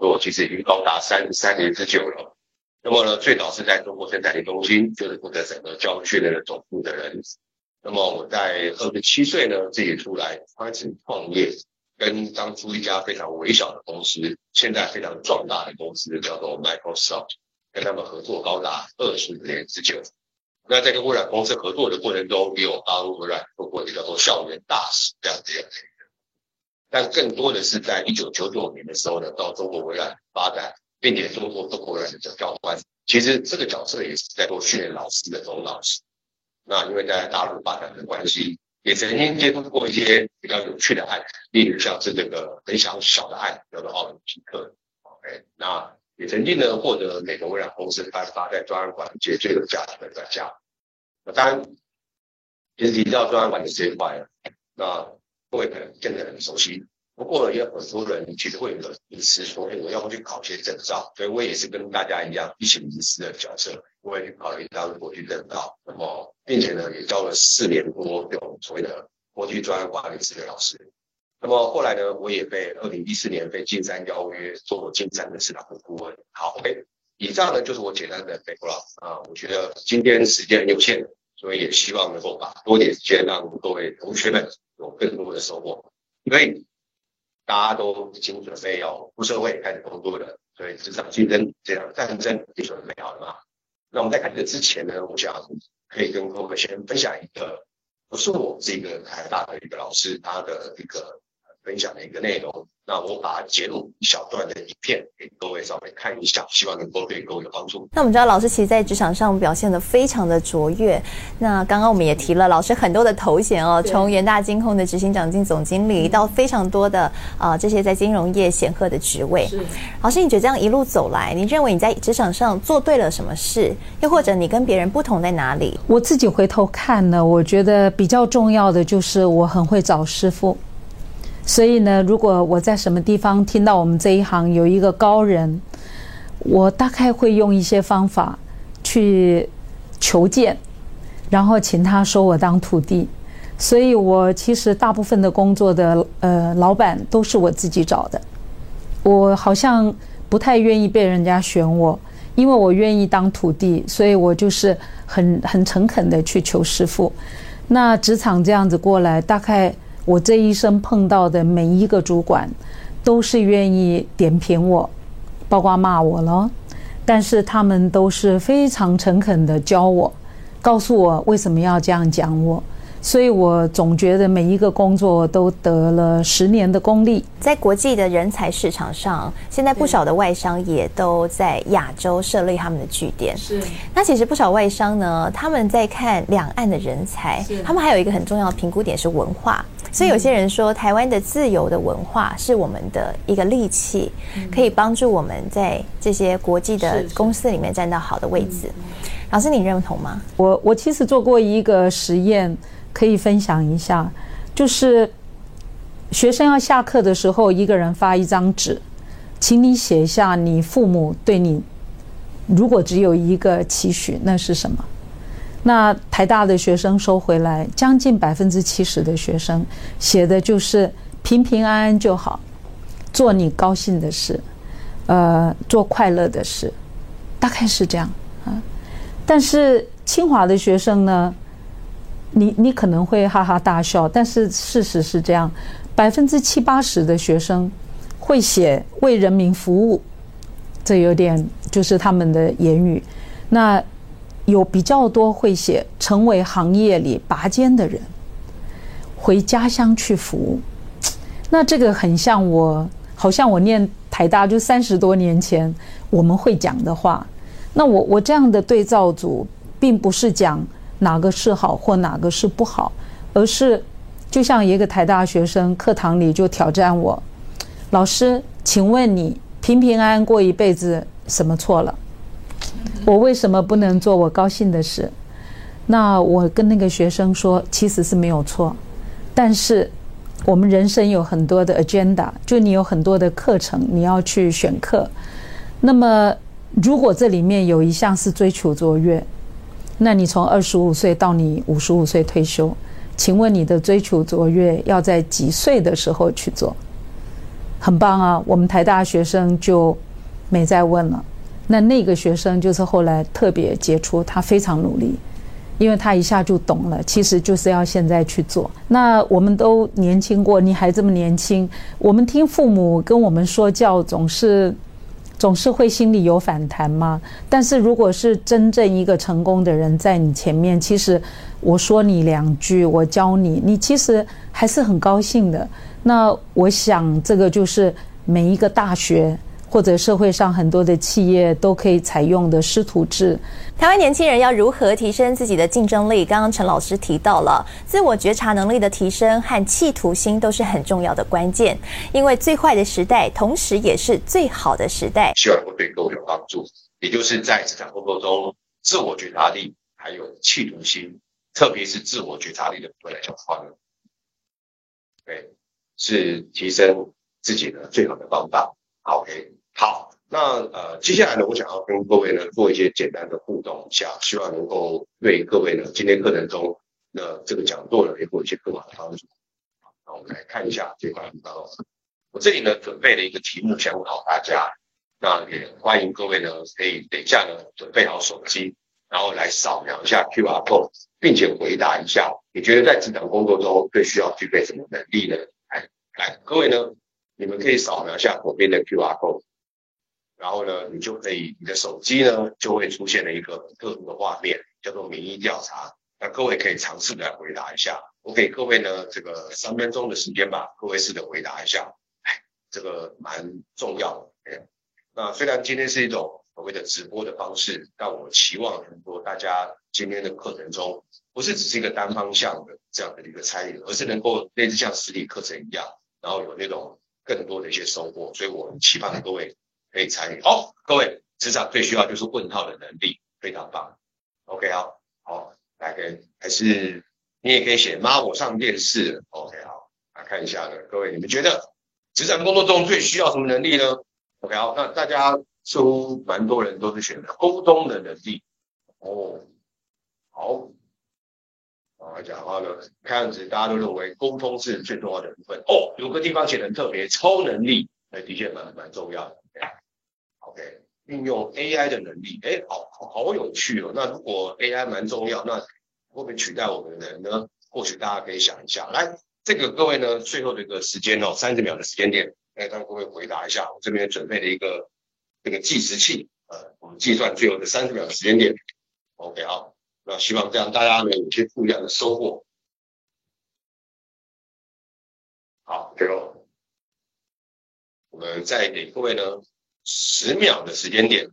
从事培育的工作，其实已经高达三十三年之久了。那么呢，最早是在中国生产力中心，就是负责整个教育训练的总部的人。那么我在二十七岁呢，自己出来开始创业，跟当初一家非常微小的公司，现在非常壮大的公司，叫做 Microsoft，跟他们合作高达二十年之久。那在跟微软公司合作的过程中，也有帮微软做过一个叫做校园大使这样子的。但更多的是在一九九九年的时候呢，到中国微软发展。并且做过中国人的教官，其实这个角色也是在做训练老师的总老师。那因为在大陆发展的关系，也曾经接触过一些比较有趣的案，例如像是这个很小小的案，叫做奥林匹克。OK，那也曾经呢获得美国微软公司颁发在专案管理界最有价值的专家。那当然，其实提到专案管理这一块，那各位可能真的很熟悉。不过也有很多人其实会有个迷思，说：“哎，我要不去考些证照？”所以我也是跟大家一样一起迷思的角色，我也去考了一张国际证照。那么，并且呢，也教了四年多这种所谓的国际专业管理师的老师。那么后来呢，我也被二零一四年被金山邀约做金山的市场部顾问。好，OK，以上呢就是我简单的 background 啊。我觉得今天时间有限，所以也希望能够把多点时间让各位同学们有更多的收获，因为。大家都已经准备要出社会开始工作了，所以职场竞争这场战争已经准备好了嘛？那我们在开始之前呢，我想可以跟各位先分享一个，不是我这个台大的一个老师他的一个分享的一个内容。那我把它截录一小段的影片给各位稍微看一下，希望能够对各位有帮助。那我们知道老师其实在职场上表现得非常的卓越。那刚刚我们也提了老师很多的头衔哦，从元大金控的执行长兼总经理到非常多的啊、呃、这些在金融业显赫的职位。是。老师，你觉得这样一路走来，你认为你在职场上做对了什么事？又或者你跟别人不同在哪里？我自己回头看呢，我觉得比较重要的就是我很会找师傅。所以呢，如果我在什么地方听到我们这一行有一个高人，我大概会用一些方法去求见，然后请他收我当徒弟。所以我其实大部分的工作的呃老板都是我自己找的，我好像不太愿意被人家选我，因为我愿意当徒弟，所以我就是很很诚恳的去求师傅。那职场这样子过来，大概。我这一生碰到的每一个主管，都是愿意点评我，包括骂我了，但是他们都是非常诚恳的教我，告诉我为什么要这样讲我。所以我总觉得每一个工作都得了十年的功力。在国际的人才市场上，现在不少的外商也都在亚洲设立他们的据点。是。那其实不少外商呢，他们在看两岸的人才，他们还有一个很重要的评估点是文化。所以有些人说，台湾的自由的文化是我们的一个利器，可以帮助我们在这些国际的公司里面站到好的位置。老师，你认同吗？我我其实做过一个实验。可以分享一下，就是学生要下课的时候，一个人发一张纸，请你写下你父母对你，如果只有一个期许，那是什么？那台大的学生收回来，将近百分之七十的学生写的就是平平安安就好，做你高兴的事，呃，做快乐的事，大概是这样啊。但是清华的学生呢？你你可能会哈哈大笑，但是事实是这样，百分之七八十的学生会写为人民服务，这有点就是他们的言语。那有比较多会写成为行业里拔尖的人，回家乡去服务。那这个很像我，好像我念台大就三十多年前我们会讲的话。那我我这样的对照组，并不是讲。哪个是好或哪个是不好，而是就像一个台大学生课堂里就挑战我，老师，请问你平平安安过一辈子什么错了？我为什么不能做我高兴的事？那我跟那个学生说，其实是没有错，但是我们人生有很多的 agenda，就你有很多的课程你要去选课，那么如果这里面有一项是追求卓越。那你从二十五岁到你五十五岁退休，请问你的追求卓越要在几岁的时候去做？很棒啊，我们台大学生就没再问了。那那个学生就是后来特别杰出，他非常努力，因为他一下就懂了，其实就是要现在去做。那我们都年轻过，你还这么年轻，我们听父母跟我们说教，总是总是会心里有反弹吗？但是如果是真正一个成功的人在你前面，其实我说你两句，我教你，你其实还是很高兴的。那我想，这个就是每一个大学。或者社会上很多的企业都可以采用的师徒制。台湾年轻人要如何提升自己的竞争力？刚刚陈老师提到了自我觉察能力的提升和企图心都是很重要的关键。因为最坏的时代，同时也是最好的时代。希望会对各位有帮助。也就是在职场工作中，自我觉察力还有企图心，特别是自我觉察力的部分来讲的话呢，对，是提升自己的最好的方法。OK。好，那呃，接下来呢，我想要跟各位呢做一些简单的互动一下，希望能够对各位呢今天课程中的这个讲座呢，也会有一些更好的帮助。好，我们来看一下这块地方。我这里呢准备了一个题目想考大家，那也欢迎各位呢可以等一下呢准备好手机，然后来扫描一下 QR code，并且回答一下，你觉得在职场工作中最需要具备什么能力呢？来，来，各位呢，你们可以扫描一下左边的 QR code。然后呢，你就可以，你的手机呢就会出现了一个特殊的画面，叫做民意调查。那各位可以尝试来回答一下。我给各位呢这个三分钟的时间吧，各位试着回答一下。哎，这个蛮重要的。哎，那虽然今天是一种所谓的直播的方式，但我期望很多大家今天的课程中，不是只是一个单方向的这样的一个参与，而是能够类似像实体课程一样，然后有那种更多的一些收获。所以我期盼各位。可以参与好，各位职场最需要就是问号的能力，非常棒。OK，好，好，来，跟还是你也可以写妈，我上电视。OK，好，来看一下呢，各位你们觉得职场工作中最需要什么能力呢？OK，好，那大家似乎蛮多人都是选择沟通的能力。哦，好，来讲话呢，看样子大家都认为沟通是最重要的部分。哦，有个地方写的特别，超能力，那的确蛮蛮重要的。OK，运用 AI 的能力，哎，好好有趣哦。那如果 AI 蛮重要，那会不会取代我们的人呢？或许大家可以想一下。来，这个各位呢，最后的一个时间哦，三十秒的时间点，来让各位回答一下。我这边准备了一个这个计时器，呃，我们计算最后的三十秒的时间点。OK，好，那希望这样大家呢有一些不一样的收获。好，最后我们再给各位呢。十秒的时间点，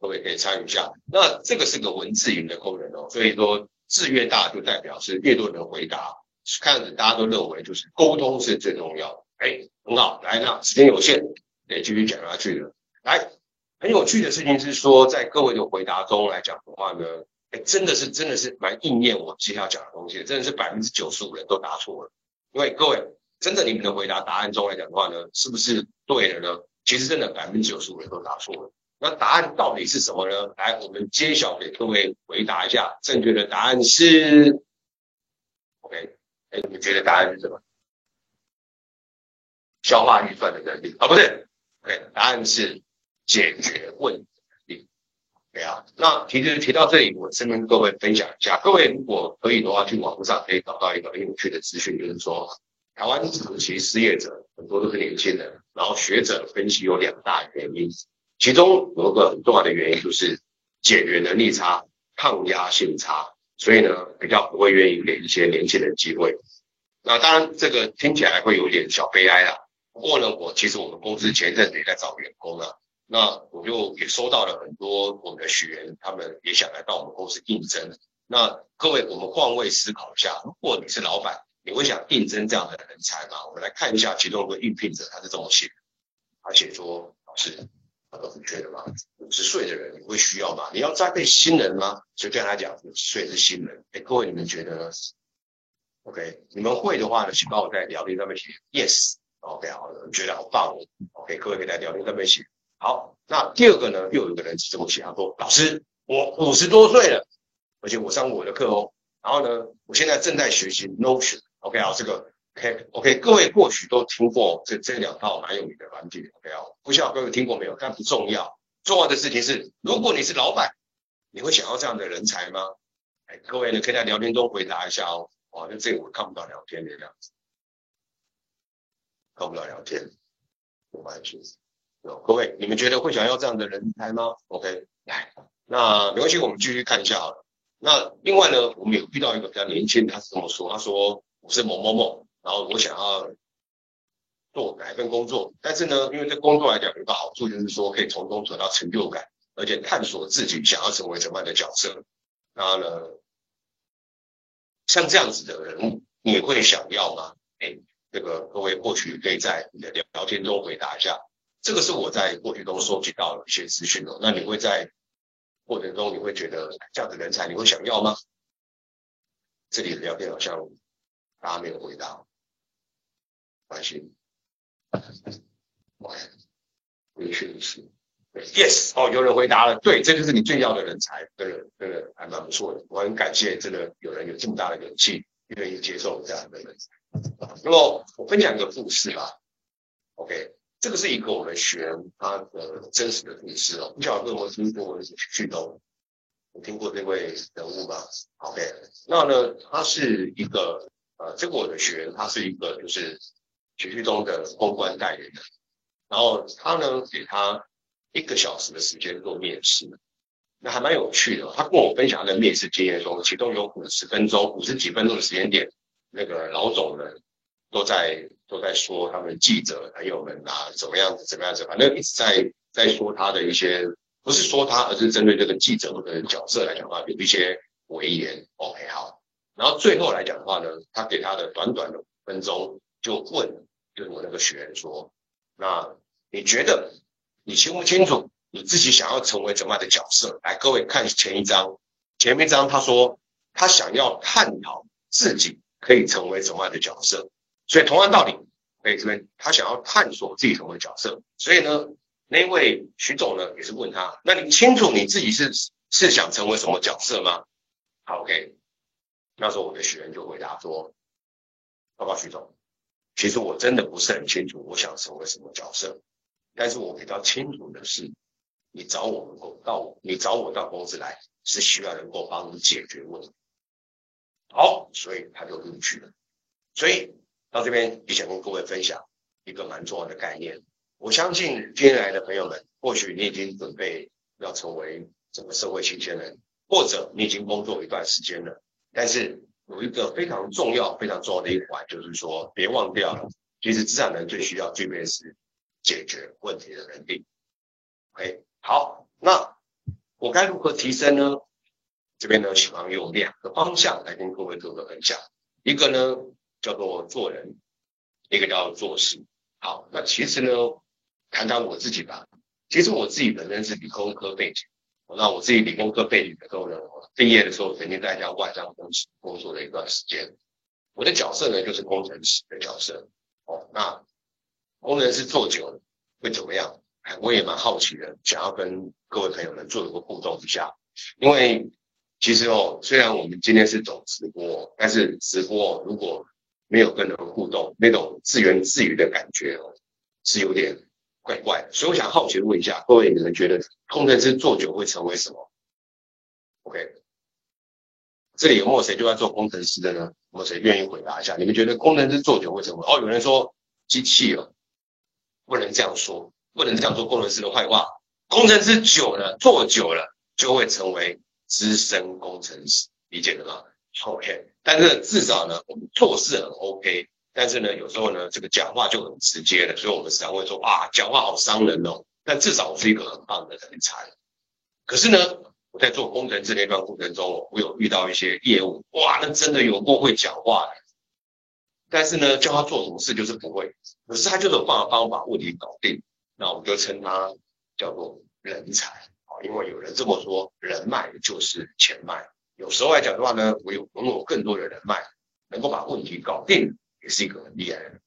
各位可以参与一下。那这个是个文字云的功能哦，所以说字越大就代表是越多人回答。看着大家都认为就是沟通是最重要的。哎，很好，来，那时间有限，得继续讲下去了。来，很有趣的事情是说，在各位的回答中来讲的话呢，哎，真的是真的是蛮应验我接下来讲的东西，真的是百分之九十五人都答错了。因为各位真的你们的回答答案中来讲的话呢，是不是对了呢？其实真的百分之九十五人都答错了，那答案到底是什么呢？来，我们揭晓给各位回答一下，正确的答案是，OK，哎，你觉得答案是什么？消化预算的能力啊，不对，OK，答案是解决问题的能力。对啊，那其实提到这里，我先跟各位分享一下，各位如果可以的话，去网络上可以找到一个很有趣的资讯，就是说。台湾长期失业者很多都是年轻人，然后学者分析有两大原因，其中有一个很重要的原因就是解决能力差、抗压性差，所以呢比较不会愿意给一些年轻人机会。那当然这个听起来会有点小悲哀啦。不过呢，我其实我们公司前一阵子也在找员工啊，那我就也收到了很多我们的学员，他们也想来到我们公司应征。那各位，我们换位思考一下，如果你是老板。你会想应征这样的人才吗？我们来看一下其中一个应聘者，他是这么写的，他写说：“老师，他都很缺的吗？五十岁的人你会需要吗？你要栽培新人吗？”就跟他讲，五十岁是新人。哎，各位你们觉得呢？OK，你们会的话呢，请帮我在聊天上面写 yes。OK，好的，觉得好棒哦。OK，各位可以在聊天上面写。好，那第二个呢，又有一个人是这么写，他说：“老师，我五十多岁了，而且我上我的课哦。然后呢，我现在正在学习 Notion。” OK 啊，这个 OK OK，各位或许都听过这这两套蛮有名的软体，OK 啊，不知道各位听过没有？但不重要，重要的事情是，如果你是老板，你会想要这样的人才吗？哎，各位呢，可以在聊天中回答一下哦。哇，那这个我看不到聊天的样子，看不到聊天，没关系。各位，你们觉得会想要这样的人才吗？OK，来，那没关系，我们继续看一下好了。那另外呢，我们有遇到一个比较年轻，他是这么说，他说我是某某某。然后我想要做哪一份工作，但是呢，因为这工作来讲有个好处，就是说可以从中得到成就感，而且探索自己想要成为什么样的角色。然后呢，像这样子的人，你会想要吗？哎，这个各位或许可以在你的聊天中回答一下。这个是我在过去中收集到的一些资讯哦。那你会在过程中，你会觉得这样的人才你会想要吗？这里的聊天好像大家没有回答。关心，回讯息，yes，哦，有人回答了，对，这就是你最要的人才，这个这个还蛮不错的，我很感谢，这个有人有这么大的勇气，愿意接受这样的人才。那么我分享一个故事吧，OK，这个是一个我们学员他的真实的故事哦，不晓得有没有听过旭东，有听过这位人物吗？OK，那呢，他是一个呃，这个我的学员，他是一个就是。学区中的公关代理人，然后他呢，给他一个小时的时间做面试，那还蛮有趣的。他跟我分享他的面试经验中，其中有五十分钟、五十几分钟的时间点，那个老总呢都在都在说他们记者朋友们啊怎么样子怎么样子，反正一直在在说他的一些，不是说他，而是针对这个记者或者角色来讲的话，有一些微言。OK，好，然后最后来讲的话呢，他给他的短短的五分钟就问。跟我那个学员说，那你觉得你清不清楚你自己想要成为怎么样的角色？来，各位看前一章，前面一章他说他想要探讨自己可以成为什么样的角色，所以同样道理，哎，这边他想要探索自己成为角色，所以呢，那位徐总呢也是问他，那你清楚你自己是是想成为什么角色吗？好，OK，那时候我的学员就回答说，报告徐总。其实我真的不是很清楚，我想成为什么角色。但是我比较清楚的是，你找我们到，你找我到公司来，是需要能够帮你解决问题。好，所以他就录取了。所以到这边也想跟各位分享一个蛮重要的概念。我相信今天来的朋友们，或许你已经准备要成为整个社会新鲜人，或者你已经工作一段时间了，但是。有一个非常重要、非常重要的一环，就是说，别忘掉了，其实职场人最需要具备的是解决问题的能力。OK，好，那我该如何提升呢？这边呢，希望用两个方向来跟各位做个分享。一个呢叫做做人，一个叫做事。好，那其实呢，谈谈我自己吧。其实我自己本身是理工科背景。那我自己理工科背景的时候呢，毕业的时候曾经在一家外商公司工作了一段时间。我的角色呢就是工程师的角色。哦，那工程师做久了会怎么样？哎我也蛮好奇的，想要跟各位朋友们做一个互动一下。因为其实哦，虽然我们今天是走直播，但是直播如果没有跟人互动，那种自言自语的感觉哦，是有点。怪怪的，所以我想好奇问一下各位，你们觉得工程师做久会成为什么？OK，这里有没有谁就在做工程师的呢？有没有谁愿意回答一下？你们觉得工程师做久会成为？哦，有人说机器了，不能这样说，不能这样说工程师的坏话。工程师久了，做久了就会成为资深工程师，理解了吗？OK，但是至少呢，我们做事很 OK。但是呢，有时候呢，这个讲话就很直接的，所以我们时常会说啊，讲话好伤人哦。但至少我是一个很棒的人才。可是呢，我在做工程师那段过程中，我有遇到一些业务，哇，那真的有够会讲话的。但是呢，叫他做什么事就是不会，可是他就是有办法帮我把问题搞定。那我们就称他叫做人才啊，因为有人这么说，人脉就是钱脉。有时候来讲的话呢，我有拥有更多的人脉，能够把问题搞定。也是一个很厉害的人。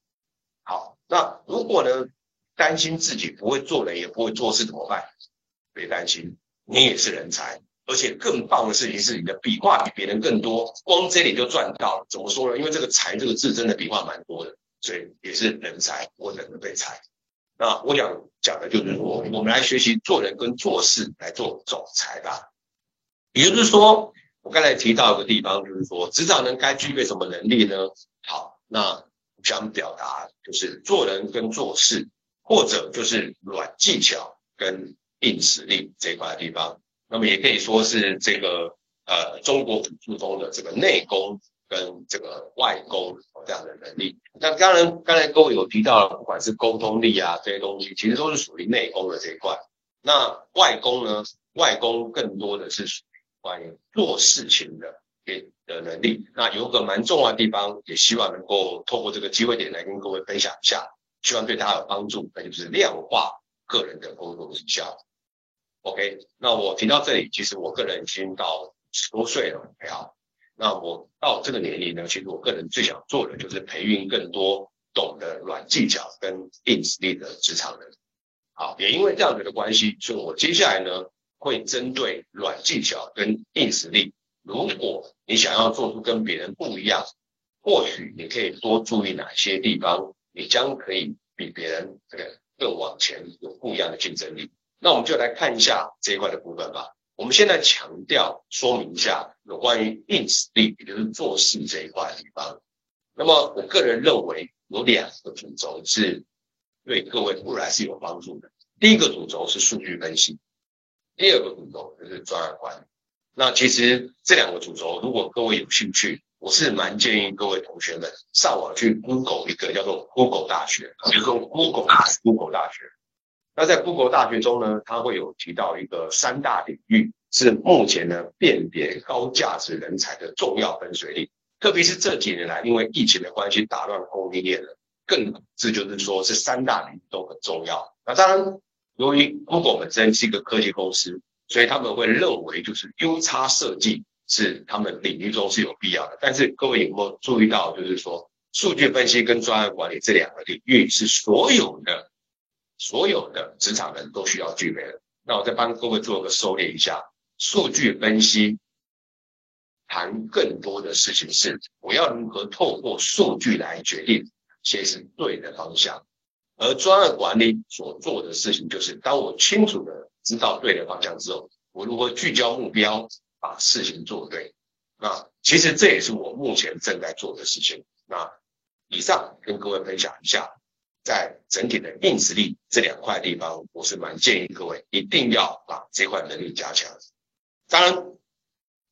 好，那如果呢，担心自己不会做人，也不会做事怎么办？别担心，你也是人才。而且更棒的事情是，你的笔画比别人更多，光这里就赚到了。怎么说呢？因为这个“才”这个字真的笔画蛮多的，所以也是人才，我等着被裁。那我想讲的就是说，我们来学习做人跟做事来做总裁吧。也就是说，我刚才提到一个地方，就是说，职场人该具备什么能力呢？好，那想表达就是做人跟做事，或者就是软技巧跟硬实力这一块地方。那么也可以说是这个呃中国武术中的这个内功跟这个外功这样的能力。那当然刚才各位有提到了，不管是沟通力啊这些东西，其实都是属于内功的这一块。那外功呢？外功更多的是属于关于做事情的给的能力。那有个蛮重要的地方，也希望能够透过这个机会点来跟各位分享一下，希望对大家有帮助，那就是量化个人的工作绩效。OK，那我提到这里，其实我个人已经到十多岁了，好，那我到这个年龄呢，其实我个人最想做的就是培育更多懂得软技巧跟硬实力的职场人。好，也因为这样子的关系，所以我接下来呢会针对软技巧跟硬实力，如果你想要做出跟别人不一样，或许你可以多注意哪些地方，你将可以比别人这个更往前，有不一样的竞争力。那我们就来看一下这一块的部分吧。我们现在强调说明一下有关于硬实力，也就是做事这一块的地方。那么我个人认为有两个主轴是对各位未来是有帮助的。第一个主轴是数据分析，第二个主轴就是专案管理。那其实这两个主轴，如果各位有兴趣，我是蛮建议各位同学们上网去 Google 一个叫做 Google 大学，比如说 Google Google 大学。那在 Google 大学中呢，它会有提到一个三大领域，是目前呢辨别高价值人才的重要分水岭。特别是这几年来，因为疫情的关系打乱供应链了，更这就是说是三大领域都很重要。那当然，由于 Google 本身是一个科技公司，所以他们会认为就是 UX 设计是他们领域中是有必要的。但是各位有没有注意到，就是说数据分析跟专案管理这两个领域是所有的。所有的职场人都需要具备的。那我再帮各位做个收敛一下，数据分析谈更多的事情是我要如何透过数据来决定谁是对的方向，而专案管理所做的事情就是，当我清楚的知道对的方向之后，我如何聚焦目标，把事情做对。那其实这也是我目前正在做的事情。那以上跟各位分享一下。在整体的硬实力这两块地方，我是蛮建议各位一定要把这块能力加强。当然，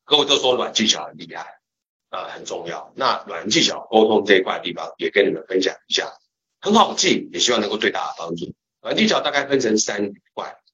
各位都说软技巧很厉害啊，很重要。那软技巧沟通这一块地方，也跟你们分享一下，很好记，也希望能够对大家帮助。软技巧大概分成三，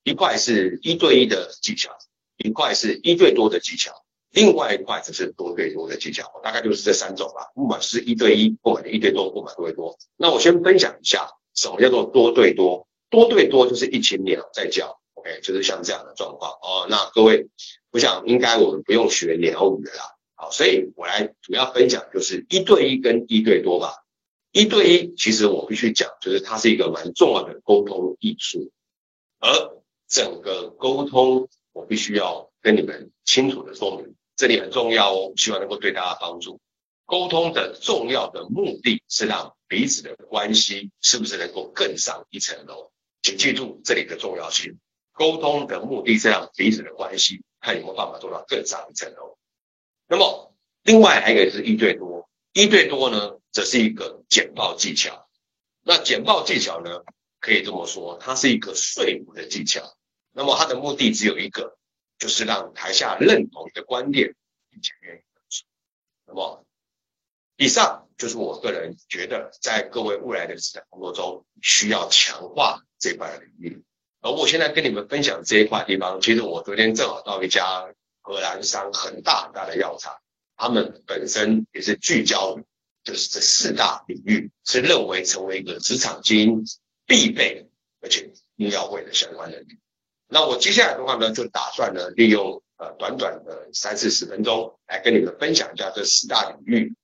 一块是一对一的技巧，一块是一对多的技巧，另外一块就是多对多的技巧，大概就是这三种吧。不管是一对一，不管一对多，不管多对多。那我先分享一下什么叫做多对多。多对多就是一群鸟在叫，OK，就是像这样的状况哦。那各位，我想应该我们不用学鸟语了啦。好，所以我来主要分享就是一对一跟一对多吧。一对一其实我必须讲，就是它是一个蛮重要的沟通艺术，而整个沟通我必须要跟你们清楚的说明。这里很重要哦，希望能够对大家帮助。沟通的重要的目的是让彼此的关系是不是能够更上一层楼？请记住这里的重要性。沟通的目的是让彼此的关系看有没有办法做到更上一层楼。那么，另外还有一个是一对多，一对多呢，则是一个简报技巧。那简报技巧呢，可以这么说，它是一个说服的技巧。那么它的目的只有一个。就是让台下认同你的观点，并且愿意分享。那么，以上就是我个人觉得，在各位未来的职场工作中需要强化这块领域。而我现在跟你们分享这一块地方，其实我昨天正好到一家荷兰商很大很大的药厂，他们本身也是聚焦，就是这四大领域，是认为成为一个职场精英必备而且一定要会的相关能力。那我接下来的话呢，就打算呢，利用呃短短的三四十分钟，来跟你们分享一下这四大领域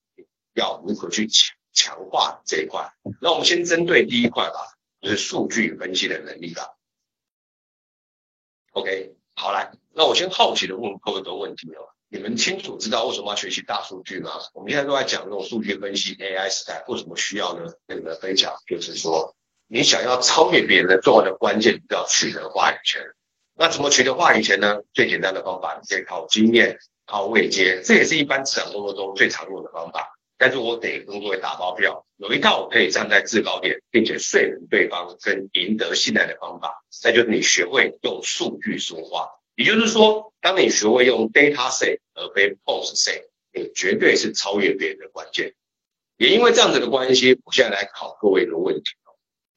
要如何去强强化这一块。那我们先针对第一块吧，就是数据分析的能力吧。OK，好来，那我先好奇的问各位一个问题哦，你们清楚知道为什么要学习大数据吗？我们现在都在讲这种数据分析 AI 时代，为什么需要呢？跟你们分享就是说，你想要超越别人的重要的关键，就要取得话语权。那怎么取得话语权呢？最简单的方法，你可以靠经验、靠位阶，这也是一般职场工作中最常用的方法。但是我得跟各位打包票，有一套可以站在制高点，并且说服对方跟赢得信赖的方法，那就是你学会用数据说话。也就是说，当你学会用 data say 而非 post say，你绝对是超越别人的关键。也因为这样子的关系，我现在来考各位一个问题。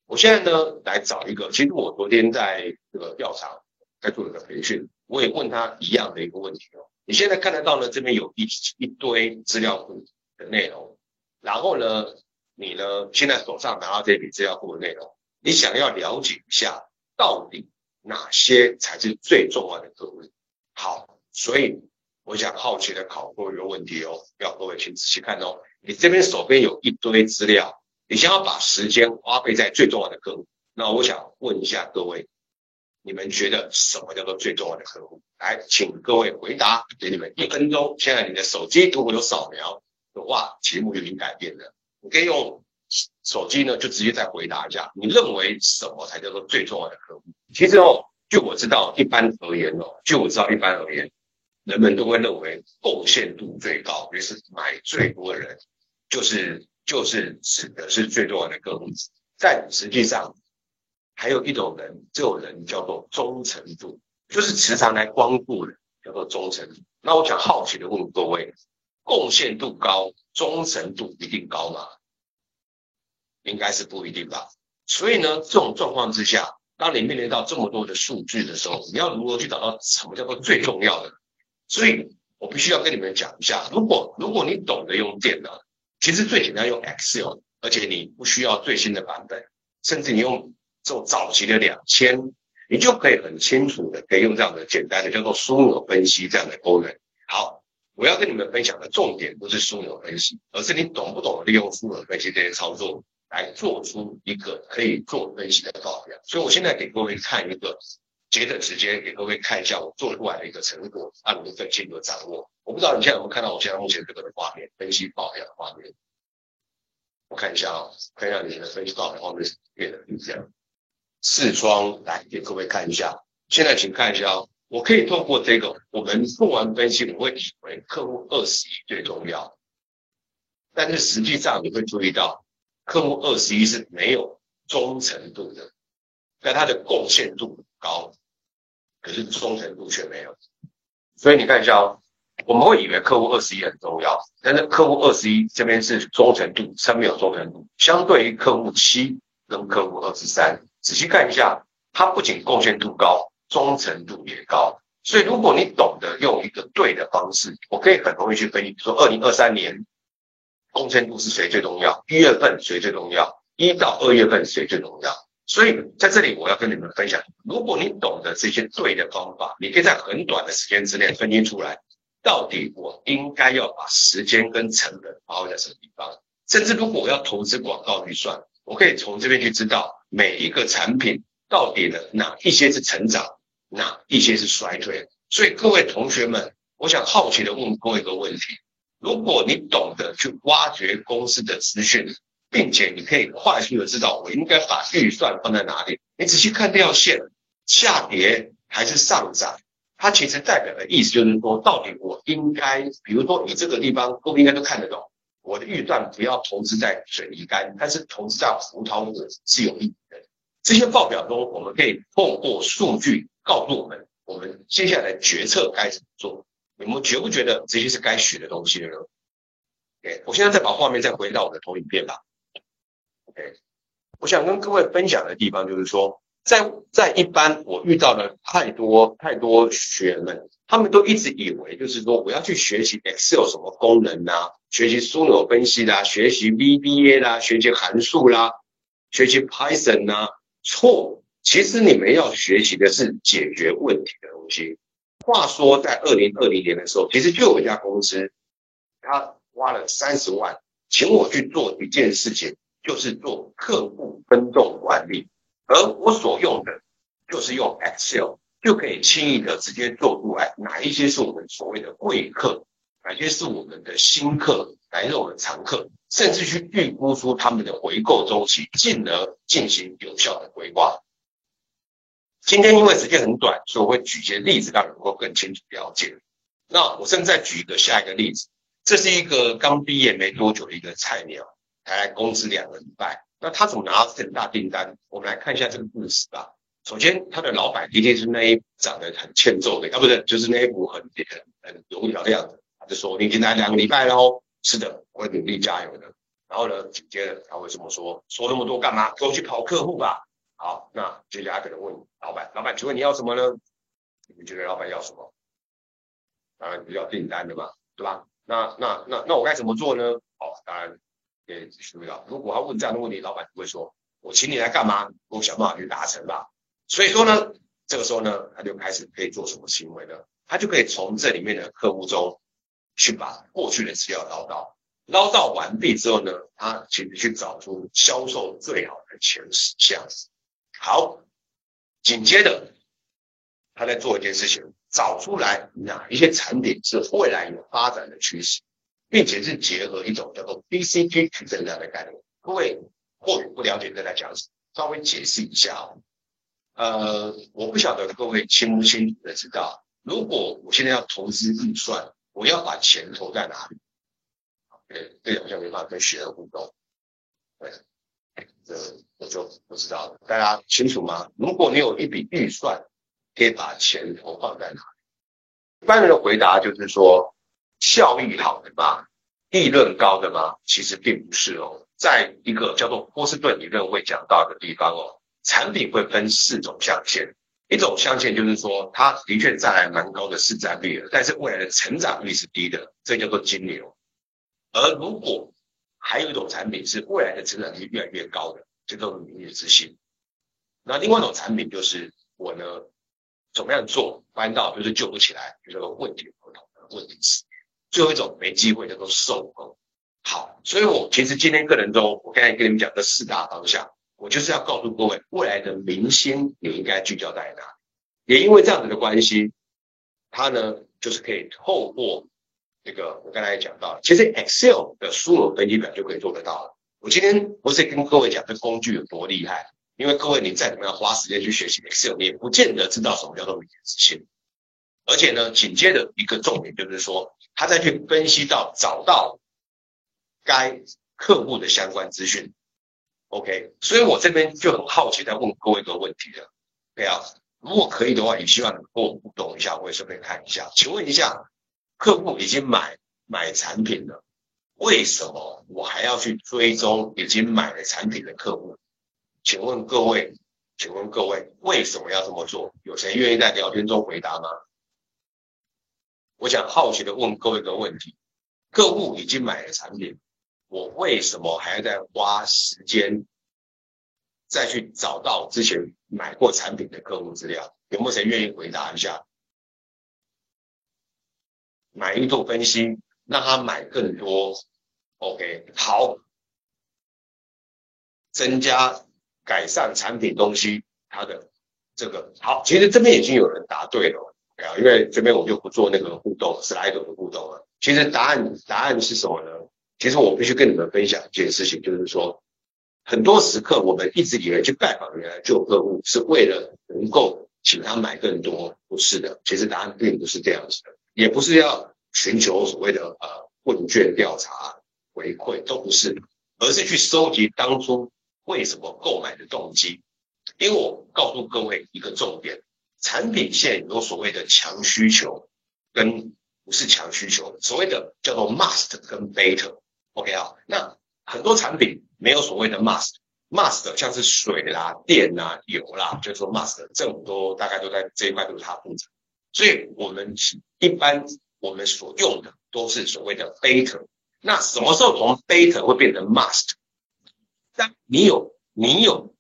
我现在呢，来找一个，其实我昨天在这个调查，在做一个培训，我也问他一样的一个问题哦。你现在看得到呢，这边有一一堆资料库的内容，然后呢，你呢现在手上拿到这笔资料库的内容，你想要了解一下到底哪些才是最重要的客户？好，所以我想好奇的考过一个问题哦，要各位请仔细看哦。你这边手边有一堆资料，你想要把时间花费在最重要的客户，那我想问一下各位，你们觉得什么叫做最重要的客户？来，请各位回答，给你们一分钟。现在你的手机如果有扫描。的话，题目就已经改变了。你可以用手机呢，就直接再回答一下，你认为什么才叫做最重要的客户？其实哦，就我知道，一般而言哦，就我知道，一般而言，人们都会认为贡献度最高，也是买最多的人，就是就是指的是最重要的客户。但实际上，还有一种人，这种人叫做忠诚度，就是时常来光顾的，叫做忠诚度。那我想好奇的问各位。贡献度高，忠诚度一定高吗？应该是不一定吧。所以呢，这种状况之下，当你面临到这么多的数据的时候，你要如何去找到什么叫做最重要的？所以我必须要跟你们讲一下，如果如果你懂得用电脑，其实最简单用 Excel，而且你不需要最新的版本，甚至你用这种早期的两千，你就可以很清楚的可以用这样的简单的叫做枢纽分析这样的功能。好。我要跟你们分享的重点不是枢纽分析，而是你懂不懂利用枢纽分析这些操作来做出一个可以做分析的报表。所以我现在给各位看一个，接着直接给各位看一下我做出来的一个成果，让你们更清楚的掌握。我不知道你现在有没有看到我现在目前这个的画面，分析报表的画面。我看一下啊、哦，看一下你们的分析报表画面变得是这样，视窗来给各位看一下。现在请看一下哦。我可以透过这个，我们做完分析，我会以为客户二十一最重要，但是实际上你会注意到，客户二十一是没有忠诚度的，但他的贡献度高，可是忠诚度却没有。所以你看一下哦，我们会以为客户二十一很重要，但是客户二十一这边是忠诚度，上面有忠诚度，相对于客户七跟客户二十三，仔细看一下，它不仅贡献度高。忠诚度也高，所以如果你懂得用一个对的方式，我可以很容易去分析，说二零二三年贡献度是谁最重要，一月份谁最重要，一到二月份谁最重要。所以在这里我要跟你们分享，如果你懂得这些对的方法，你可以在很短的时间之内分析出来，到底我应该要把时间跟成本花在什么地方。甚至如果我要投资广告预算，我可以从这边去知道每一个产品。到底的？哪一些是成长，哪一些是衰退？所以各位同学们，我想好奇的问各位一个问题：如果你懂得去挖掘公司的资讯，并且你可以快速的知道我应该把预算放在哪里，你仔细看这条线下跌还是上涨，它其实代表的意思就是说，到底我应该，比如说你这个地方，都应该都看得懂，我的预算不要投资在水泥干，但是投资在葡萄果是有意义的。这些报表中，我们可以透过数据告诉我们，我们接下来决策该怎么做。你们觉不觉得这些是该学的东西呢？OK，我现在再把画面再回到我的投影片吧。OK，我想跟各位分享的地方就是说，在在一般我遇到的太多太多学员们，他们都一直以为就是说我要去学习 Excel 什么功能啊，学习枢纽分析啦，学习 VBA 啦，学习函数啦，学习 Python 啊。错，其实你们要学习的是解决问题的东西。话说，在二零二零年的时候，其实就有一家公司，他花了三十万，请我去做一件事情，就是做客户分众管理，而我所用的就是用 Excel 就可以轻易的直接做出来，哪一些是我们所谓的贵客，哪些是我们的新客，哪些是我们常客，甚至去预估出他们的回购周期，进而进行有效的规划。今天因为时间很短，所以我会举一些例子，让你能够更清楚了解。那我现在再举一个下一个例子，这是一个刚毕业没多久的一个菜鸟，才来公司两个礼拜。那他怎么拿到这么大订单？我们来看一下这个故事吧。首先，他的老板一定是那一长得很欠揍的，啊，不是，就是那一股很很很油条的样子。他就说：“你已经来两个礼拜喽。”是的，我会努力加油的。然后呢，紧接着他会这么说：“说那么多干嘛？给我去跑客户吧。”好，那接下来可能问老板：“老板，请问你要什么呢？”你们觉得老板要什么？当然要订单的嘛，对吧？那那那那我该怎么做呢？好，当然也注意到，如果他问这样的问题，老板就会说：“我请你来干嘛？我想办法去达成吧。”所以说呢，这个时候呢，他就开始可以做什么行为呢？他就可以从这里面的客户中去把过去的资料捞到，捞到完毕之后呢，他其实去找出销售最好的前十项。好，紧接着他在做一件事情，找出来哪一些产品是未来有发展的趋势，并且是结合一种叫做 BCG 矩阵的概念。各位或许不了解这在讲什么，稍微解释一下哦。呃，我不晓得各位清不清楚的知道，如果我现在要投资预算，我要把钱投在哪里？对，这好像没办法跟学生互动。对，这我就不知道了。大家清楚吗？如果你有一笔预算，可以把钱投放在哪里？一般人的回答就是说，效益好的嘛，利润高的嘛，其实并不是哦。在一个叫做波士顿理论会讲到的地方哦。产品会分四种象限，一种象限就是说，它的确带来蛮高的市占率了，但是未来的成长率是低的，这叫做金牛。而如果还有一种产品是未来的成长率越来越高的，这叫做明日之星。那另外一种产品就是我呢，怎么样做，翻到就是救不起来，就叫做问题不同的问题是。最后一种没机会叫做受控。好，所以我其实今天课程中，我刚才跟你们讲这四大方向。我就是要告诉各位，未来的明星你应该聚焦在哪里？也因为这样子的关系，它呢就是可以透过这个我刚才讲到，其实 Excel 的枢纽分析表就可以做得到了。我今天不是跟各位讲这工具有多厉害，因为各位你再怎么样花时间去学习 Excel，你也不见得知道什么叫做明日之星。而且呢，紧接着一个重点就是说，他再去分析到找到该客户的相关资讯。OK，所以我这边就很好奇，在问各位一个问题了。对啊，如果可以的话，也希望能跟我互动一下，我也顺便看一下。请问一下，客户已经买买产品了，为什么我还要去追踪已经买了产品的客户？请问各位，请问各位，为什么要这么做？有谁愿意在聊天中回答吗？我想好奇的问各位一个问题：客户已经买了产品。我为什么还要再花时间再去找到之前买过产品的客户资料？有没有谁愿意回答一下？满意度分析，让他买更多。OK，好，增加改善产品东西，他的这个好，其实这边已经有人答对了，对啊，因为这边我就不做那个互动，slide 的互动了。其实答案答案是什么呢？其实我必须跟你们分享一件事情，就是说，很多时刻我们一直以为去拜访原来旧客户是为了能够请他买更多，不是的。其实答案并不是这样子的，也不是要寻求所谓的呃问卷调查回馈，都不是，而是去收集当初为什么购买的动机。因为我告诉各位一个重点，产品线有所谓的强需求跟不是强需求，所谓的叫做 must 跟 better。OK 啊，那很多产品没有所谓的 must，must 像是水啦、电啦、油啦，就是说 must，政府都大概都在这一块都是他负责，所以我们一般我们所用的都是所谓的 beta。那什么时候从 beta 会变成 must？当你有你有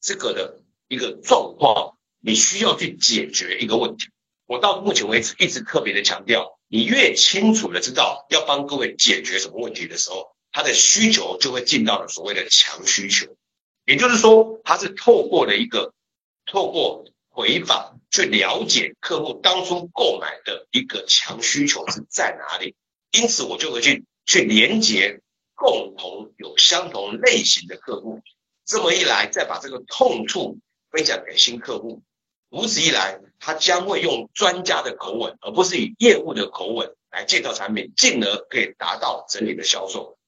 这个的一个状况，你需要去解决一个问题。我到目前为止一直特别的强调。你越清楚的知道要帮各位解决什么问题的时候，他的需求就会进到了所谓的强需求，也就是说，他是透过了一个透过回访去了解客户当初购买的一个强需求是在哪里，因此我就会去去连接共同有相同类型的客户，这么一来，再把这个痛处分享给新客户，如此一来，他将会用专家的口吻，而不是以业务的口吻来介绍产品，进而可以达到整体的销售。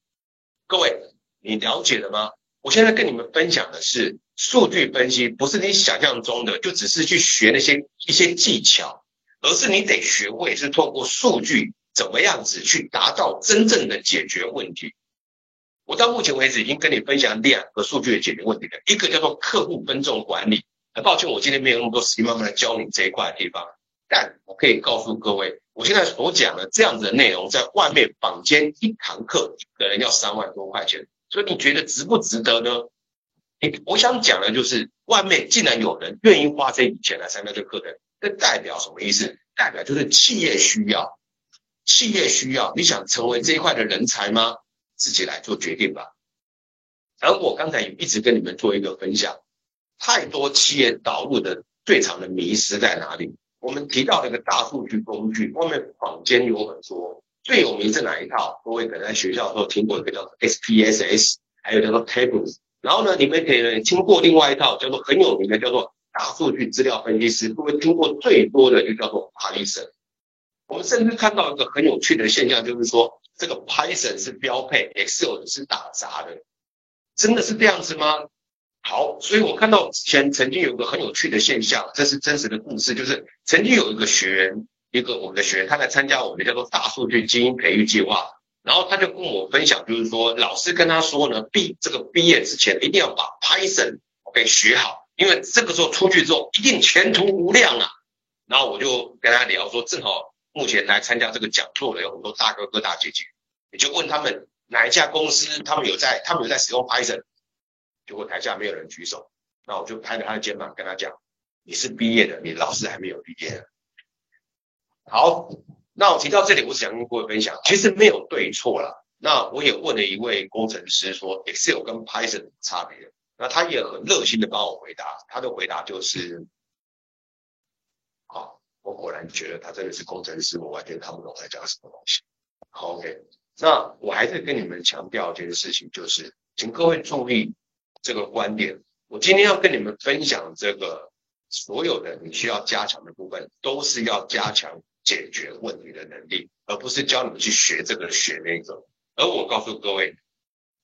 各位，你了解了吗？我现在跟你们分享的是数据分析，不是你想象中的就只是去学那些一些技巧，而是你得学会是透过数据怎么样子去达到真正的解决问题。我到目前为止已经跟你分享两个数据的解决问题了，一个叫做客户分众管理。很抱歉，我今天没有那么多时间慢慢来教你这一块的地方，但我可以告诉各位，我现在所讲的这样子的内容，在外面坊间一堂课可能要三万多块钱。所以你觉得值不值得呢？你，我想讲的就是，外面竟然有人愿意花这笔钱来参加这个课程，这代表什么意思？代表就是企业需要，企业需要。你想成为这一块的人才吗？自己来做决定吧。而我刚才也一直跟你们做一个分享，太多企业导入的最长的迷失在哪里？我们提到那个大数据工具，外面坊间有很多。最有名是哪一套？各位可能在学校的时候听过一个叫做 SPSS，还有叫做 Tables。然后呢，你们可以听过另外一套叫做很有名的叫做大数据资料分析师。各位听过最多的就叫做 Python。我们甚至看到一个很有趣的现象，就是说这个 Python 是标配，Excel 是打杂的。真的是这样子吗？好，所以我看到之前曾经有一个很有趣的现象，这是真实的故事，就是曾经有一个学员。一个我们的学员，他来参加我们叫做大数据精英培育计划，然后他就跟我分享，就是说老师跟他说呢，毕这个毕业之前一定要把 Python 给学好，因为这个时候出去之后一定前途无量啊。然后我就跟他聊说，正好目前来参加这个讲座的有很多大哥哥大姐姐，你就问他们哪一家公司他们有在他们有在使用 Python，结果台下没有人举手，那我就拍着他的肩膀跟他讲，你是毕业的，你老师还没有毕业。好，那我提到这里，我想跟各位分享，其实没有对错啦。那我也问了一位工程师说，Excel 跟 Python 差别，那他也很热心的帮我回答，他的回答就是，我果然觉得他真的是工程师，我完全看不懂在讲什么东西。，OK，那我还是跟你们强调一件事情，就是请各位注意这个观点，我今天要跟你们分享这个所有的你需要加强的部分，都是要加强。解决问题的能力，而不是教你们去学这个学那个。而我告诉各位，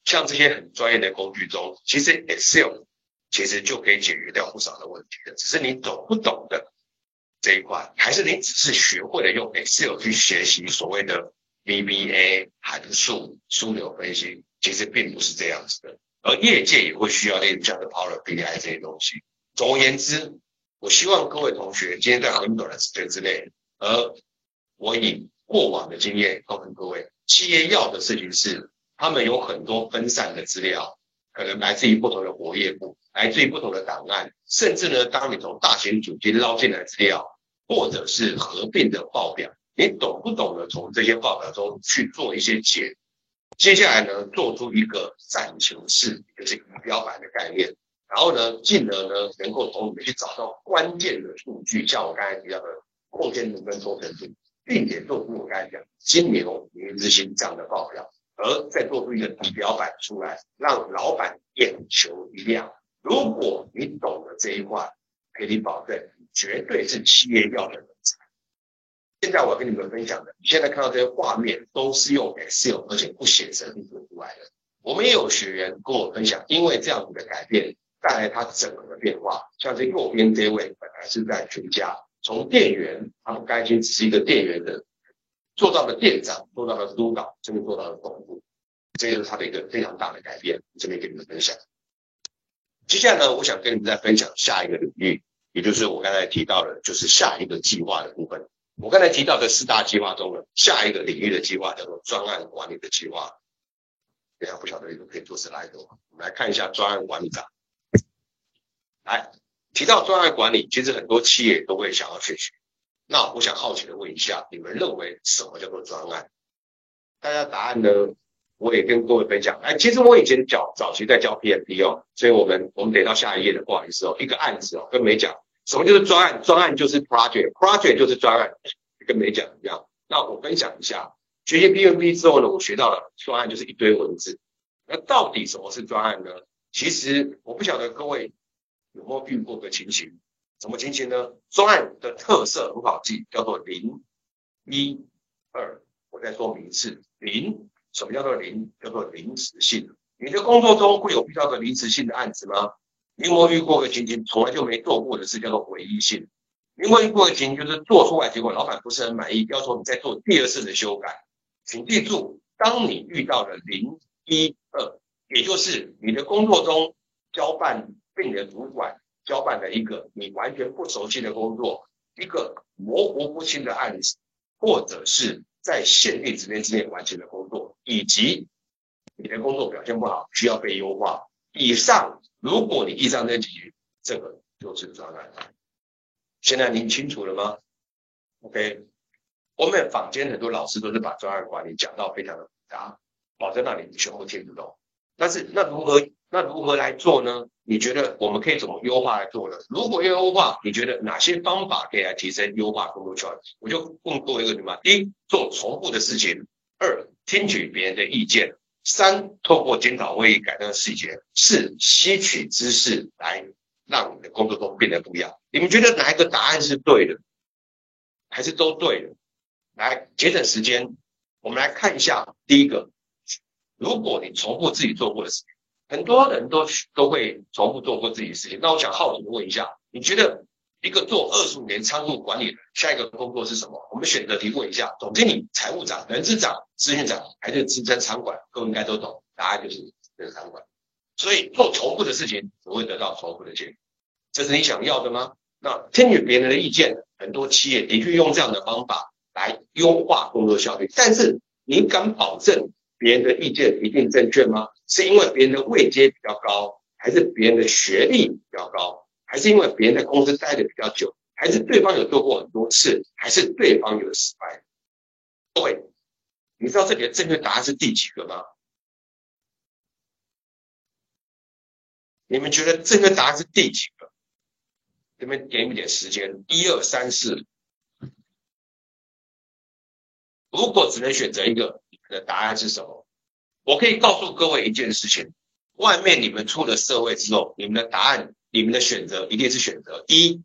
像这些很专业的工具中，其实 Excel 其实就可以解决掉不少的问题的。只是你懂不懂的这一块，还是你只是学会了用 Excel 去学习所谓的 VBA 函数、枢纽分析，其实并不是这样子的。而业界也会需要类似这样的 Power BI 这些东西。总而言之，我希望各位同学今天在很短的时间之内。而我以过往的经验告诉各位，企业要的事情是，他们有很多分散的资料，可能来自于不同的活页簿，来自于不同的档案，甚至呢，当你从大型主机捞进来资料，或者是合并的报表，你懂不懂得从这些报表中去做一些解？接下来呢，做出一个战情室，就是仪表板的概念，然后呢，进而呢，能够从里面去找到关键的数据，像我刚才提到的。贡献度跟忠诚度，并且做出我刚才讲金牛、明之星这样的报表，而再做出一个仪表板出来，让老板眼球一亮。如果你懂得这一块，给你保证绝对是企业要的人才。现在我要跟你们分享的，你现在看到这些画面都是用 Excel，而且不写生字出来的。我们也有学员跟我分享，因为这样子的改变带来他整个的变化。像这右边这位本来是在全家。从店员，他不甘心只是一个店员的，做到了店长，做到了督导，甚至做到了总部，这就是他的一个非常大的改变。这边跟你们分享。接下来呢，我想跟你们再分享下一个领域，也就是我刚才提到的，就是下一个计划的部分。我刚才提到的四大计划中的下一个领域的计划叫做专案管理的计划。等下不晓得你们可以做 slide 吗？我们来看一下专案管理长，来。提到专案管理，其实很多企业都会想要去学。那我想好奇的问一下，你们认为什么叫做专案？大家答案呢？我也跟各位分享。哎，其实我以前早早期在教 PMP 哦，所以我们我们得到下一页的，不好意思哦，一个案子哦，跟没讲。什么就是专案？专案就是 project，project 就是专案，跟没讲一样。那我分享一下，学习 PMP 之后呢，我学到了专案就是一堆文字。那到底什么是专案呢？其实我不晓得各位有没有遇过个情形，什么情形呢？专案的特色很好记，叫做零、一、二。我再说明一次，零，什么叫做临？叫做临时性。你的工作中会有遇到个临时性的案子吗？你有遇过个情形，从来就没做过的事，叫做唯一性？你有遇过个情形，就是做出来结果老板不是很满意，要求你再做第二次的修改？请记住，当你遇到了零、一、二，也就是你的工作中交办并你的主管交办了一个你完全不熟悉的工作，一个模糊不清的案子，或者是。在限定时间之内完成的工作，以及你的工作表现不好，需要被优化。以上，如果你以上这几句，这个就是个专案。现在您清楚了吗？OK，我们坊间很多老师都是把专案管理讲到非常的复杂，保证让你全部听不懂。但是那如何？那如何来做呢？你觉得我们可以怎么优化来做呢？如果要优化，你觉得哪些方法可以来提升优化工作效率？我就问各位一个什么：第一，做重复的事情；二，听取别人的意见；三，透过检讨会议改善细节；四，吸取知识来让你的工作中变得不一样。你们觉得哪一个答案是对的？还是都对的？来节省时间，我们来看一下第一个。如果你重复自己做过的事情，很多人都都会重复做过自己的事情。那我想好奇问一下，你觉得一个做二十五年仓库管理的下一个工作是什么？我们选择题问一下：总经理、财务长、人事长、资讯长，还是资深仓管？各位应该都懂，答案就是资深仓管。所以做重复的事情，只会得到重复的结果。这是你想要的吗？那听取别人的意见，很多企业的确用这样的方法来优化工作效率。但是你敢保证？别人的意见一定正确吗？是因为别人的位阶比较高，还是别人的学历比较高，还是因为别人在公司待的比较久，还是对方有做过很多次，还是对方有失败？各位，你知道这里的正确答案是第几个吗？你们觉得正确答案是第几个？这边给你们点时间，一二三四。如果只能选择一个。的答案是什么？我可以告诉各位一件事情：外面你们出了社会之后，你们的答案、你们的选择一定是选择一、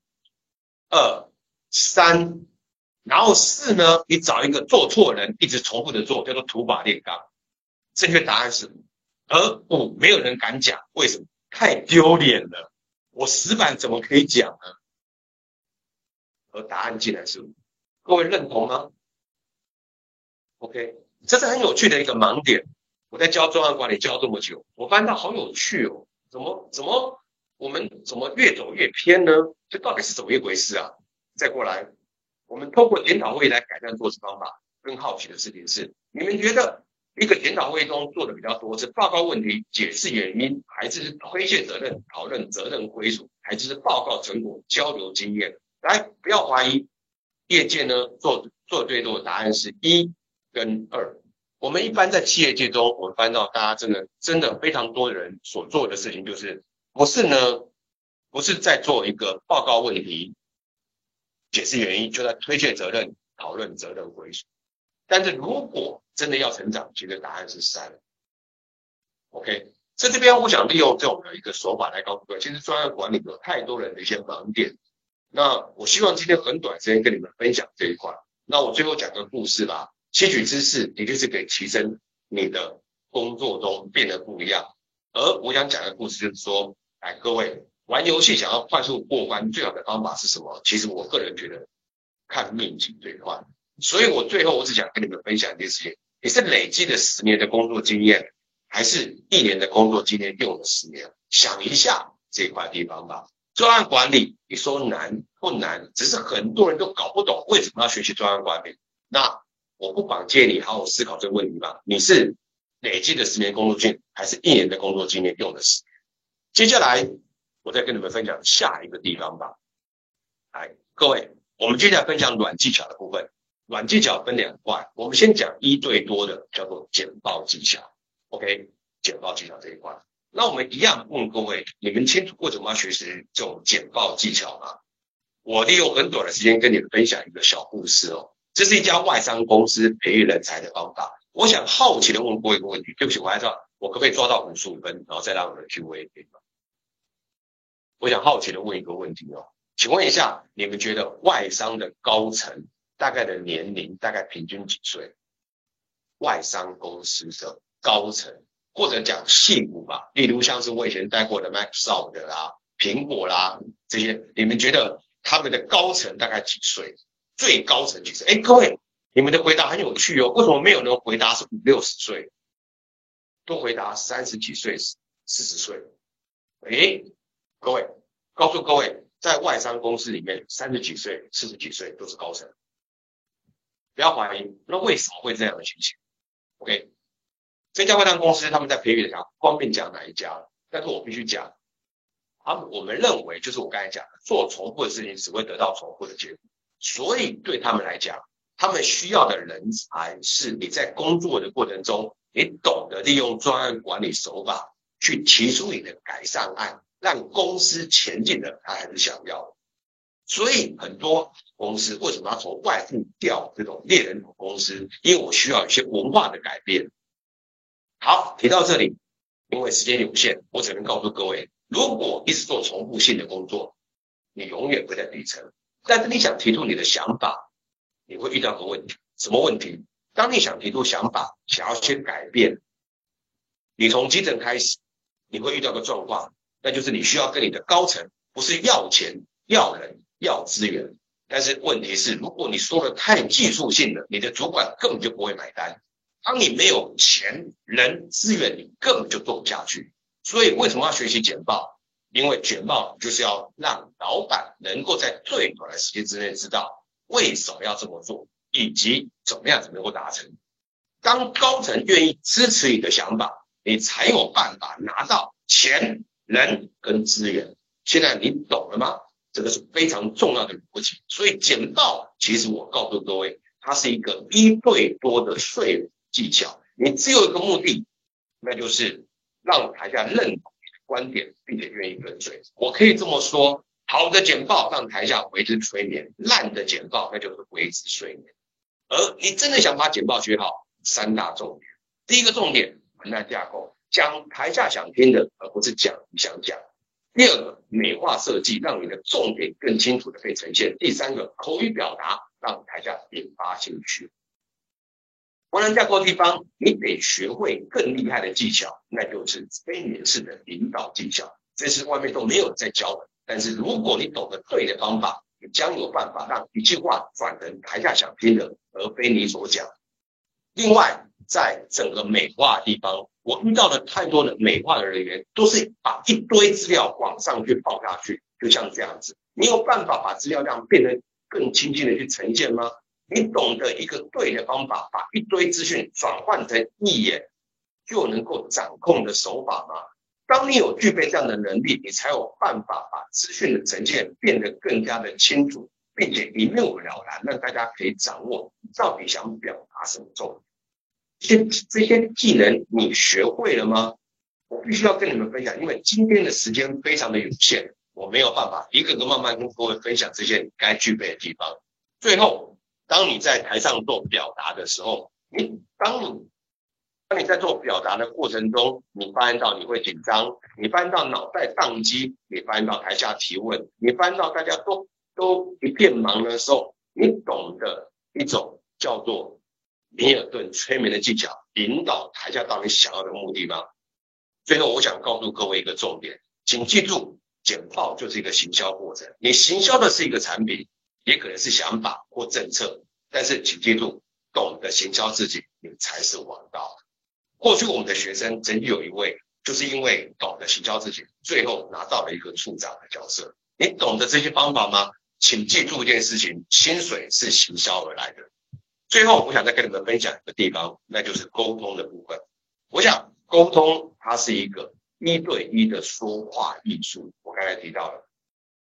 二、三，然后四呢？你找一个做错人，一直重复的做，叫做土法炼钢。正确答案是，而五没有人敢讲，为什么？太丢脸了。我死板怎么可以讲呢？而答案竟然是，各位认同吗？OK。这是很有趣的一个盲点。我在教专案管理教这么久，我发现到好有趣哦。怎么怎么我们怎么越走越偏呢？这到底是怎么一回事啊？再过来，我们透过研讨会来改善做事方法。更好奇的事情是，你们觉得一个研讨会中做的比较多是报告问题、解释原因，还是推卸责任、讨论责任归属，还是报告成果、交流经验？来，不要怀疑，业界呢做做最多的答案是一。跟二，我们一般在企业界中，我们翻到大家真的真的非常多人所做的事情，就是不是呢，不是在做一个报告问题、解释原因，就在推卸责任、讨论责任归属。但是如果真的要成长，其实答案是三。OK，在这边我想利用这种的一个手法来告诉各位，其实专案管理有太多人的一些盲点。那我希望今天很短时间跟你们分享这一块。那我最后讲个故事吧。吸取知识的确是可以提升你的工作中变得不一样。而我想讲的故事就是说，来各位玩游戏想要快速过关，最好的方法是什么？其实我个人觉得看命景最快。所以我最后我只想跟你们分享一件事情：你是累积了十年的工作经验，还是一年的工作经验用了十年？想一下这块地方吧。专案管理，你说难不难？只是很多人都搞不懂为什么要学习专案管理。那。我不妨建议你好好思考这个问题吧。你是累积的十年工作经验，还是一年的工作经验用的十年？接下来我再跟你们分享下一个地方吧。来，各位，我们接下来分享软技巧的部分。软技巧分两块，我们先讲一对多的，叫做简报技巧。OK，简报技巧这一块。那我们一样问各位，你们清楚为什么要学习这种简报技巧吗？我利用很短的时间跟你们分享一个小故事哦。这是一家外商公司培育人才的方法。我想好奇的问各位一个问题，对不起，我还是要我可不可以抓到五十五分，然后再让我的 Q&A？我想好奇的问一个问题哦，请问一下，你们觉得外商的高层大概的年龄大概平均几岁？外商公司的高层，或者讲矽谷吧，例如像是我以前待过的 Microsoft 啦、苹果啦这些，你们觉得他们的高层大概几岁？最高层几岁？哎，各位，你们的回答很有趣哦。为什么没有人回答是五六十岁？都回答三十几岁、四十岁。哎，各位，告诉各位，在外商公司里面，三十几岁、四十几岁都是高层。不要怀疑，那为什么会这样的情形？OK，这家外商公司他们在培育的讲，不方便讲哪一家，但是我必须讲，他们我们认为就是我刚才讲的，做重复的事情只会得到重复的结果。所以对他们来讲，他们需要的人才是你在工作的过程中，你懂得利用专案管理手法去提出你的改善案，让公司前进的，他还是想要的。所以很多公司为什么要从外部调这种猎人头公司？因为我需要一些文化的改变。好，提到这里，因为时间有限，我只能告诉各位：如果一直做重复性的工作，你永远不在底层。但是你想提出你的想法，你会遇到个问题，什么问题？当你想提出想法，想要先改变，你从基层开始，你会遇到个状况，那就是你需要跟你的高层不是要钱、要人、要资源。但是问题是，如果你说的太技术性的，你的主管根本就不会买单。当你没有钱、人、资源，你根本就做不下去。所以为什么要学习简报？因为简报就是要让老板能够在最短的时间之内知道为什么要这么做，以及怎么样才能够达成。当高层愿意支持你的想法，你才有办法拿到钱、人跟资源。现在你懂了吗？这个是非常重要的逻辑。所以简报其实我告诉各位，它是一个一对多的说服技巧。你只有一个目的，那就是让台下认同你的。观点，并且愿意跟随。我可以这么说：好的简报让台下为之催眠，烂的简报那就是为之睡眠。而你真的想把简报学好，三大重点：第一个重点，文案架构，讲台下想听的，而不是讲你想讲；第二个，美化设计，让你的重点更清楚的被呈现；第三个，口语表达，让台下引发兴趣。不能架构地方，你得学会更厉害的技巧，那就是催眠式的引导技巧。这是外面都没有在教的。但是如果你懂得对的方法，你将有办法让一句话转成台下想听的，而非你所讲。另外，在整个美化的地方，我遇到了太多的美化的人员，都是把一堆资料往上去报下去，就像这样子。你有办法把资料量变得更清晰的去呈现吗？你懂得一个对的方法，把一堆资讯转换成一眼就能够掌控的手法吗？当你有具备这样的能力，你才有办法把资讯的呈现变得更加的清楚，并且一目了然，让大家可以掌握到底想表达什么重点。这些这些技能你学会了吗？我必须要跟你们分享，因为今天的时间非常的有限，我没有办法一个个慢慢跟各位分享这些你该具备的地方。最后。当你在台上做表达的时候，你当你当你在做表达的过程中，你发现到你会紧张，你发现到脑袋宕机，你发现到台下提问，你发现到大家都都一片忙的时候，你懂得一种叫做米尔顿催眠的技巧，引导台下到你想要的目的吗？最后，我想告诉各位一个重点，请记住，简报就是一个行销过程，你行销的是一个产品。也可能是想法或政策，但是请记住，懂得行销自己，你才是王道。过去我们的学生曾经有一位，就是因为懂得行销自己，最后拿到了一个处长的角色。你懂得这些方法吗？请记住一件事情：薪水是行销而来的。最后，我想再跟你们分享一个地方，那就是沟通的部分。我想，沟通它是一个一对一的说话艺术。我刚才提到了，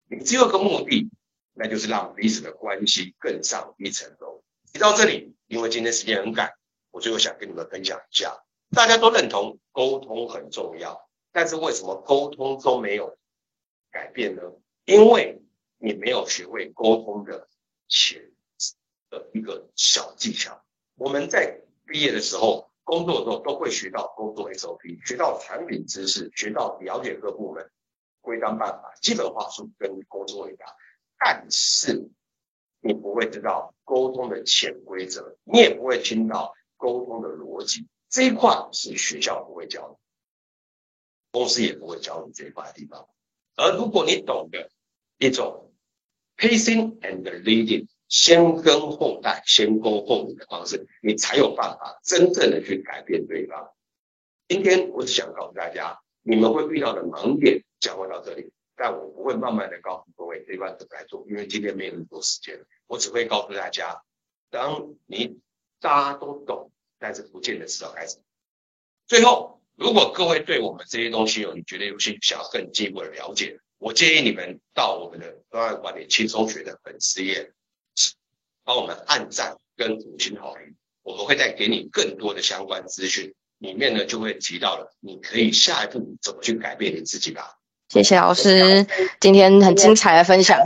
你只有一个目的。那就是让彼此的关系更上一层楼。提到这里，因为今天时间很赶，我最后想跟你们分享一下，大家都认同沟通很重要，但是为什么沟通都没有改变呢？因为你没有学会沟通的前的一个小技巧。我们在毕业的时候、工作的时候都会学到工作 SOP，学到产品知识，学到了解各部门规章办法、基本话术跟工作回答，但是你不会知道沟通的潜规则，你也不会听到沟通的逻辑。这一块是学校不会教你，公司也不会教你这一块地方。而如果你懂得一种 pacing and leading，先跟后带，先沟后领的方式，你才有办法真正的去改变对方。今天我只想告诉大家，你们会遇到的盲点将会到这里，但我不会慢慢的告诉各位这一块怎么来做，因为今天没有那么多时间。我只会告诉大家，当你大家都懂。但是不见得是要开始。最后，如果各位对我们这些东西有你觉得有兴趣，想要更进一步的了解，我建议你们到我们的专案管理轻松学的粉丝页，帮我们按赞跟五星好评，我们会再给你更多的相关资讯。里面呢就会提到了，你可以下一步怎么去改变你自己吧。谢谢老师，今天很精彩的分享。